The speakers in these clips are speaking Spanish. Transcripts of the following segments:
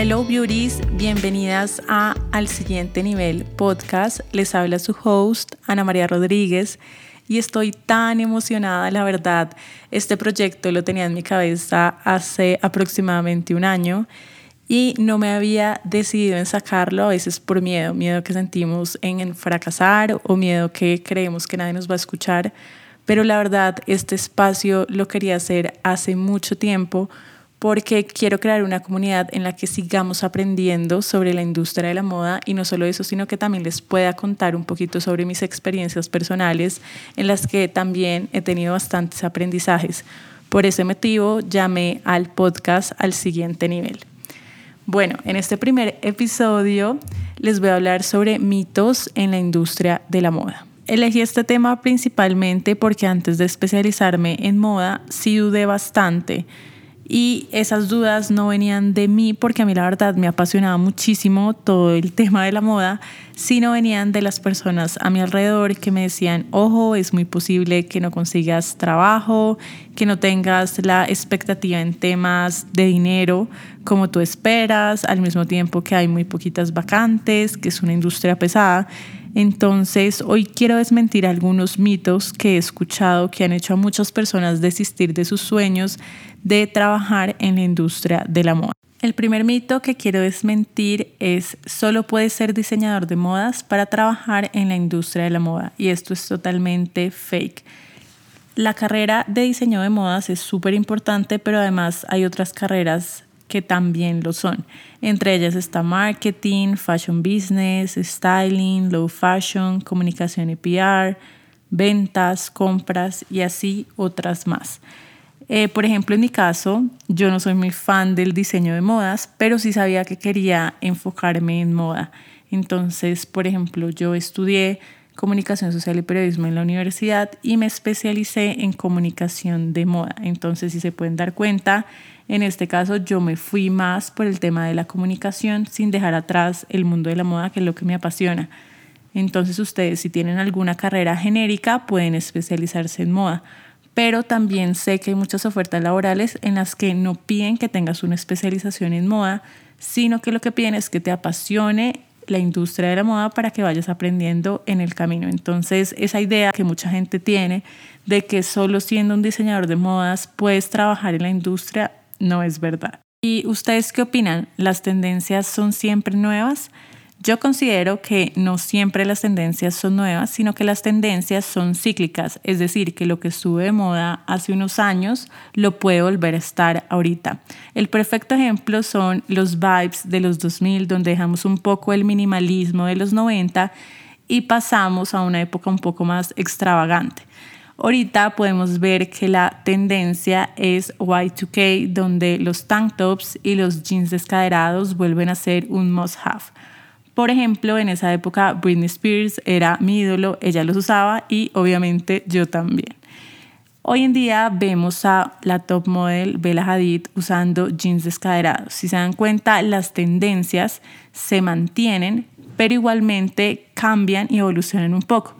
Hello Beauties, bienvenidas a Al siguiente nivel podcast. Les habla su host Ana María Rodríguez y estoy tan emocionada, la verdad. Este proyecto lo tenía en mi cabeza hace aproximadamente un año y no me había decidido en sacarlo, a veces por miedo, miedo que sentimos en fracasar o miedo que creemos que nadie nos va a escuchar. Pero la verdad, este espacio lo quería hacer hace mucho tiempo porque quiero crear una comunidad en la que sigamos aprendiendo sobre la industria de la moda y no solo eso, sino que también les pueda contar un poquito sobre mis experiencias personales en las que también he tenido bastantes aprendizajes. Por ese motivo llamé al podcast al siguiente nivel. Bueno, en este primer episodio les voy a hablar sobre mitos en la industria de la moda. Elegí este tema principalmente porque antes de especializarme en moda sí dudé bastante y esas dudas no venían de mí porque a mí la verdad me apasionaba muchísimo todo el tema de la moda, sino venían de las personas a mi alrededor que me decían, ojo, es muy posible que no consigas trabajo, que no tengas la expectativa en temas de dinero como tú esperas, al mismo tiempo que hay muy poquitas vacantes, que es una industria pesada. Entonces, hoy quiero desmentir algunos mitos que he escuchado que han hecho a muchas personas desistir de sus sueños de trabajar en la industria de la moda. El primer mito que quiero desmentir es solo puedes ser diseñador de modas para trabajar en la industria de la moda y esto es totalmente fake. La carrera de diseño de modas es súper importante, pero además hay otras carreras que también lo son. Entre ellas está marketing, fashion business, styling, low fashion, comunicación y PR, ventas, compras y así otras más. Eh, por ejemplo, en mi caso, yo no soy muy fan del diseño de modas, pero sí sabía que quería enfocarme en moda. Entonces, por ejemplo, yo estudié comunicación social y periodismo en la universidad y me especialicé en comunicación de moda. Entonces, si se pueden dar cuenta, en este caso yo me fui más por el tema de la comunicación sin dejar atrás el mundo de la moda, que es lo que me apasiona. Entonces, ustedes si tienen alguna carrera genérica, pueden especializarse en moda pero también sé que hay muchas ofertas laborales en las que no piden que tengas una especialización en moda, sino que lo que piden es que te apasione la industria de la moda para que vayas aprendiendo en el camino. Entonces, esa idea que mucha gente tiene de que solo siendo un diseñador de modas puedes trabajar en la industria no es verdad. ¿Y ustedes qué opinan? ¿Las tendencias son siempre nuevas? Yo considero que no siempre las tendencias son nuevas, sino que las tendencias son cíclicas, es decir, que lo que estuvo de moda hace unos años lo puede volver a estar ahorita. El perfecto ejemplo son los vibes de los 2000, donde dejamos un poco el minimalismo de los 90 y pasamos a una época un poco más extravagante. Ahorita podemos ver que la tendencia es Y2K, donde los tank tops y los jeans descaderados vuelven a ser un must-have. Por ejemplo, en esa época Britney Spears era mi ídolo, ella los usaba y obviamente yo también. Hoy en día vemos a la top model Bella Hadid usando jeans descaderados. Si se dan cuenta, las tendencias se mantienen, pero igualmente cambian y evolucionan un poco.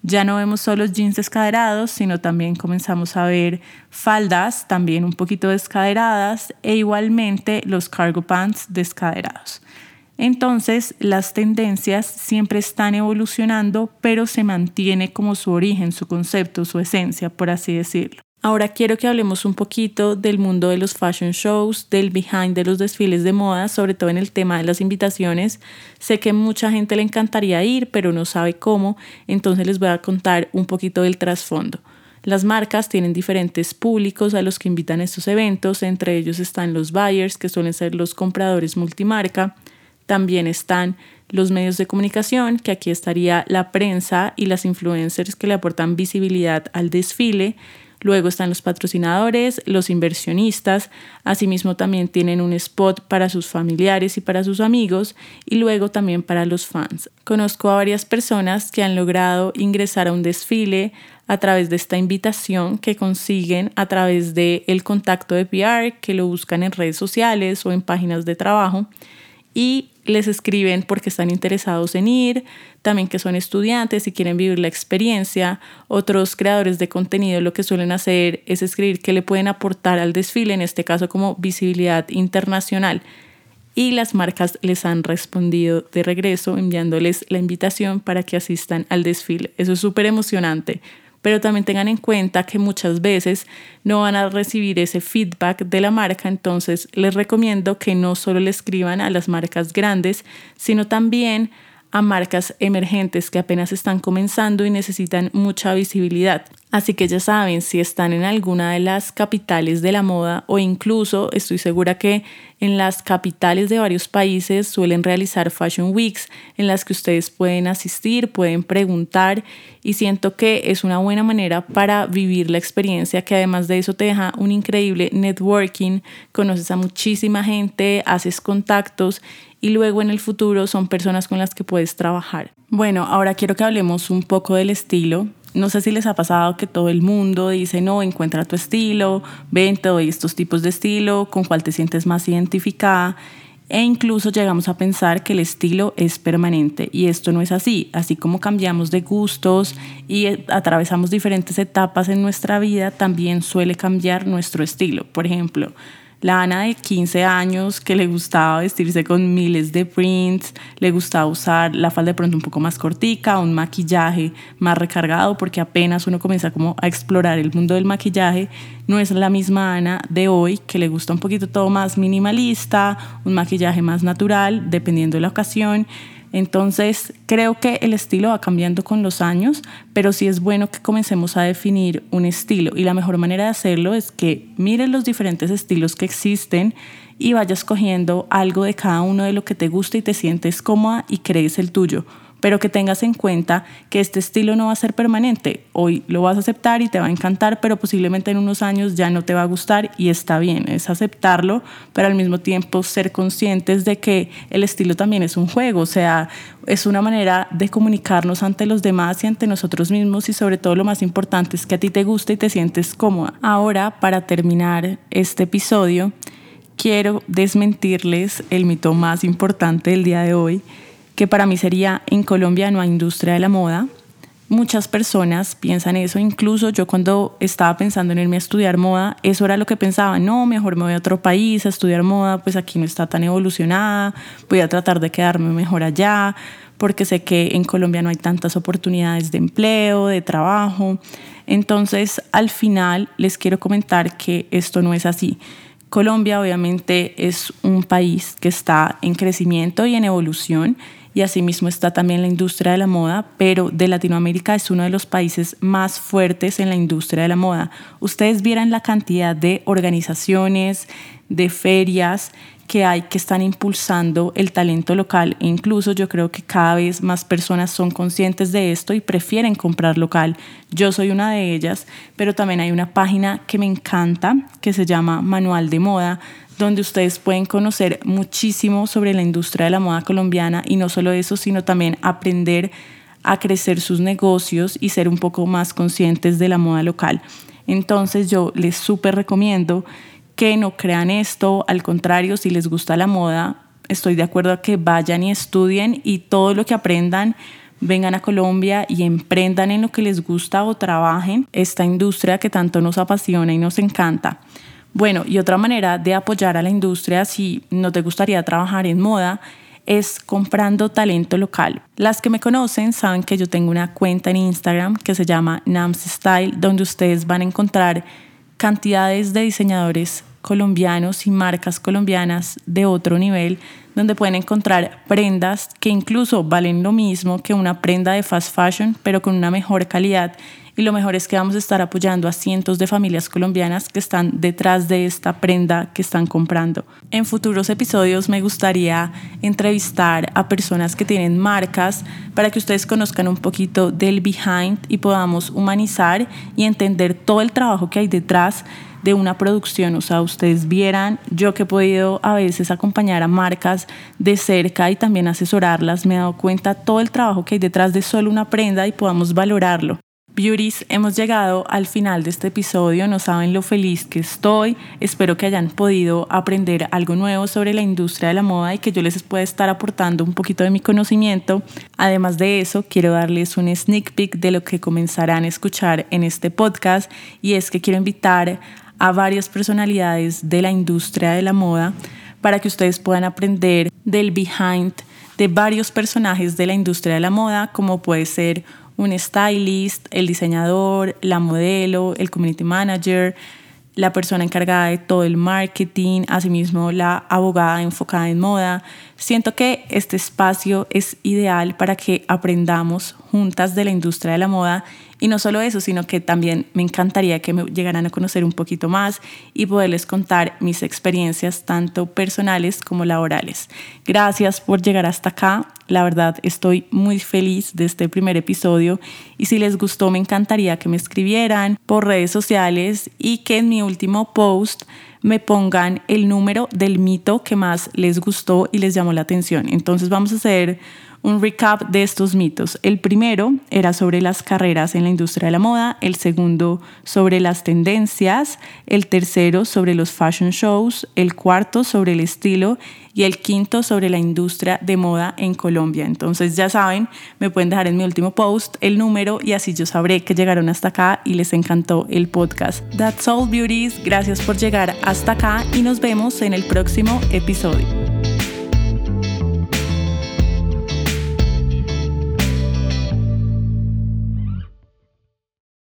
Ya no vemos solo jeans descaderados, sino también comenzamos a ver faldas también un poquito descaderadas e igualmente los cargo pants descaderados. Entonces, las tendencias siempre están evolucionando, pero se mantiene como su origen, su concepto, su esencia, por así decirlo. Ahora quiero que hablemos un poquito del mundo de los fashion shows, del behind de los desfiles de moda, sobre todo en el tema de las invitaciones. Sé que mucha gente le encantaría ir, pero no sabe cómo, entonces les voy a contar un poquito del trasfondo. Las marcas tienen diferentes públicos a los que invitan a estos eventos, entre ellos están los buyers, que suelen ser los compradores multimarca, también están los medios de comunicación, que aquí estaría la prensa y las influencers que le aportan visibilidad al desfile. Luego están los patrocinadores, los inversionistas, asimismo también tienen un spot para sus familiares y para sus amigos y luego también para los fans. Conozco a varias personas que han logrado ingresar a un desfile a través de esta invitación que consiguen a través del el contacto de PR, que lo buscan en redes sociales o en páginas de trabajo y les escriben porque están interesados en ir, también que son estudiantes y quieren vivir la experiencia. Otros creadores de contenido lo que suelen hacer es escribir que le pueden aportar al desfile, en este caso como visibilidad internacional. y las marcas les han respondido de regreso enviándoles la invitación para que asistan al desfile. Eso es súper emocionante pero también tengan en cuenta que muchas veces no van a recibir ese feedback de la marca, entonces les recomiendo que no solo le escriban a las marcas grandes, sino también a marcas emergentes que apenas están comenzando y necesitan mucha visibilidad. Así que ya saben, si están en alguna de las capitales de la moda o incluso estoy segura que en las capitales de varios países suelen realizar Fashion Weeks en las que ustedes pueden asistir, pueden preguntar y siento que es una buena manera para vivir la experiencia que además de eso te deja un increíble networking, conoces a muchísima gente, haces contactos y luego en el futuro son personas con las que puedes trabajar. Bueno, ahora quiero que hablemos un poco del estilo. No sé si les ha pasado que todo el mundo dice, no, encuentra tu estilo, ven, te doy estos tipos de estilo, con cuál te sientes más identificada. E incluso llegamos a pensar que el estilo es permanente y esto no es así. Así como cambiamos de gustos y atravesamos diferentes etapas en nuestra vida, también suele cambiar nuestro estilo. Por ejemplo, la Ana de 15 años que le gustaba vestirse con miles de prints, le gustaba usar la falda de pronto un poco más cortica, un maquillaje más recargado, porque apenas uno comienza como a explorar el mundo del maquillaje, no es la misma Ana de hoy que le gusta un poquito todo más minimalista, un maquillaje más natural, dependiendo de la ocasión. Entonces, creo que el estilo va cambiando con los años, pero sí es bueno que comencemos a definir un estilo. Y la mejor manera de hacerlo es que mires los diferentes estilos que existen y vayas cogiendo algo de cada uno de lo que te gusta y te sientes cómoda y crees el tuyo pero que tengas en cuenta que este estilo no va a ser permanente. Hoy lo vas a aceptar y te va a encantar, pero posiblemente en unos años ya no te va a gustar y está bien, es aceptarlo, pero al mismo tiempo ser conscientes de que el estilo también es un juego, o sea, es una manera de comunicarnos ante los demás y ante nosotros mismos y sobre todo lo más importante es que a ti te guste y te sientes cómoda. Ahora, para terminar este episodio, quiero desmentirles el mito más importante del día de hoy que para mí sería en Colombia no hay industria de la moda. Muchas personas piensan eso, incluso yo cuando estaba pensando en irme a estudiar moda, eso era lo que pensaba, no, mejor me voy a otro país a estudiar moda, pues aquí no está tan evolucionada, voy a tratar de quedarme mejor allá, porque sé que en Colombia no hay tantas oportunidades de empleo, de trabajo. Entonces, al final les quiero comentar que esto no es así. Colombia obviamente es un país que está en crecimiento y en evolución y asimismo está también la industria de la moda, pero de Latinoamérica es uno de los países más fuertes en la industria de la moda. Ustedes vieran la cantidad de organizaciones, de ferias que hay que están impulsando el talento local e incluso yo creo que cada vez más personas son conscientes de esto y prefieren comprar local. Yo soy una de ellas, pero también hay una página que me encanta que se llama Manual de Moda donde ustedes pueden conocer muchísimo sobre la industria de la moda colombiana y no solo eso, sino también aprender a crecer sus negocios y ser un poco más conscientes de la moda local. Entonces yo les súper recomiendo que no crean esto, al contrario, si les gusta la moda, estoy de acuerdo a que vayan y estudien y todo lo que aprendan vengan a Colombia y emprendan en lo que les gusta o trabajen esta industria que tanto nos apasiona y nos encanta. Bueno, y otra manera de apoyar a la industria si no te gustaría trabajar en moda es comprando talento local. Las que me conocen saben que yo tengo una cuenta en Instagram que se llama Nams Style, donde ustedes van a encontrar cantidades de diseñadores colombianos y marcas colombianas de otro nivel, donde pueden encontrar prendas que incluso valen lo mismo que una prenda de fast fashion, pero con una mejor calidad y lo mejor es que vamos a estar apoyando a cientos de familias colombianas que están detrás de esta prenda que están comprando. En futuros episodios me gustaría entrevistar a personas que tienen marcas para que ustedes conozcan un poquito del behind y podamos humanizar y entender todo el trabajo que hay detrás de una producción. O sea, ustedes vieran, yo que he podido a veces acompañar a marcas de cerca y también asesorarlas, me he dado cuenta todo el trabajo que hay detrás de solo una prenda y podamos valorarlo. Beauties, hemos llegado al final de este episodio. No saben lo feliz que estoy. Espero que hayan podido aprender algo nuevo sobre la industria de la moda y que yo les pueda estar aportando un poquito de mi conocimiento. Además de eso, quiero darles un sneak peek de lo que comenzarán a escuchar en este podcast y es que quiero invitar a varias personalidades de la industria de la moda para que ustedes puedan aprender del behind de varios personajes de la industria de la moda, como puede ser un stylist, el diseñador, la modelo, el community manager, la persona encargada de todo el marketing, asimismo la abogada enfocada en moda. Siento que este espacio es ideal para que aprendamos juntas de la industria de la moda y no solo eso, sino que también me encantaría que me llegaran a conocer un poquito más y poderles contar mis experiencias tanto personales como laborales. Gracias por llegar hasta acá. La verdad estoy muy feliz de este primer episodio y si les gustó me encantaría que me escribieran por redes sociales y que en mi último post me pongan el número del mito que más les gustó y les llamó la atención. Entonces vamos a hacer un recap de estos mitos. El primero era sobre las carreras en la industria de la moda, el segundo sobre las tendencias, el tercero sobre los fashion shows, el cuarto sobre el estilo y el quinto sobre la industria de moda en Colombia. Entonces ya saben, me pueden dejar en mi último post el número y así yo sabré que llegaron hasta acá y les encantó el podcast. That's all beauties, gracias por llegar hasta acá y nos vemos en el próximo episodio.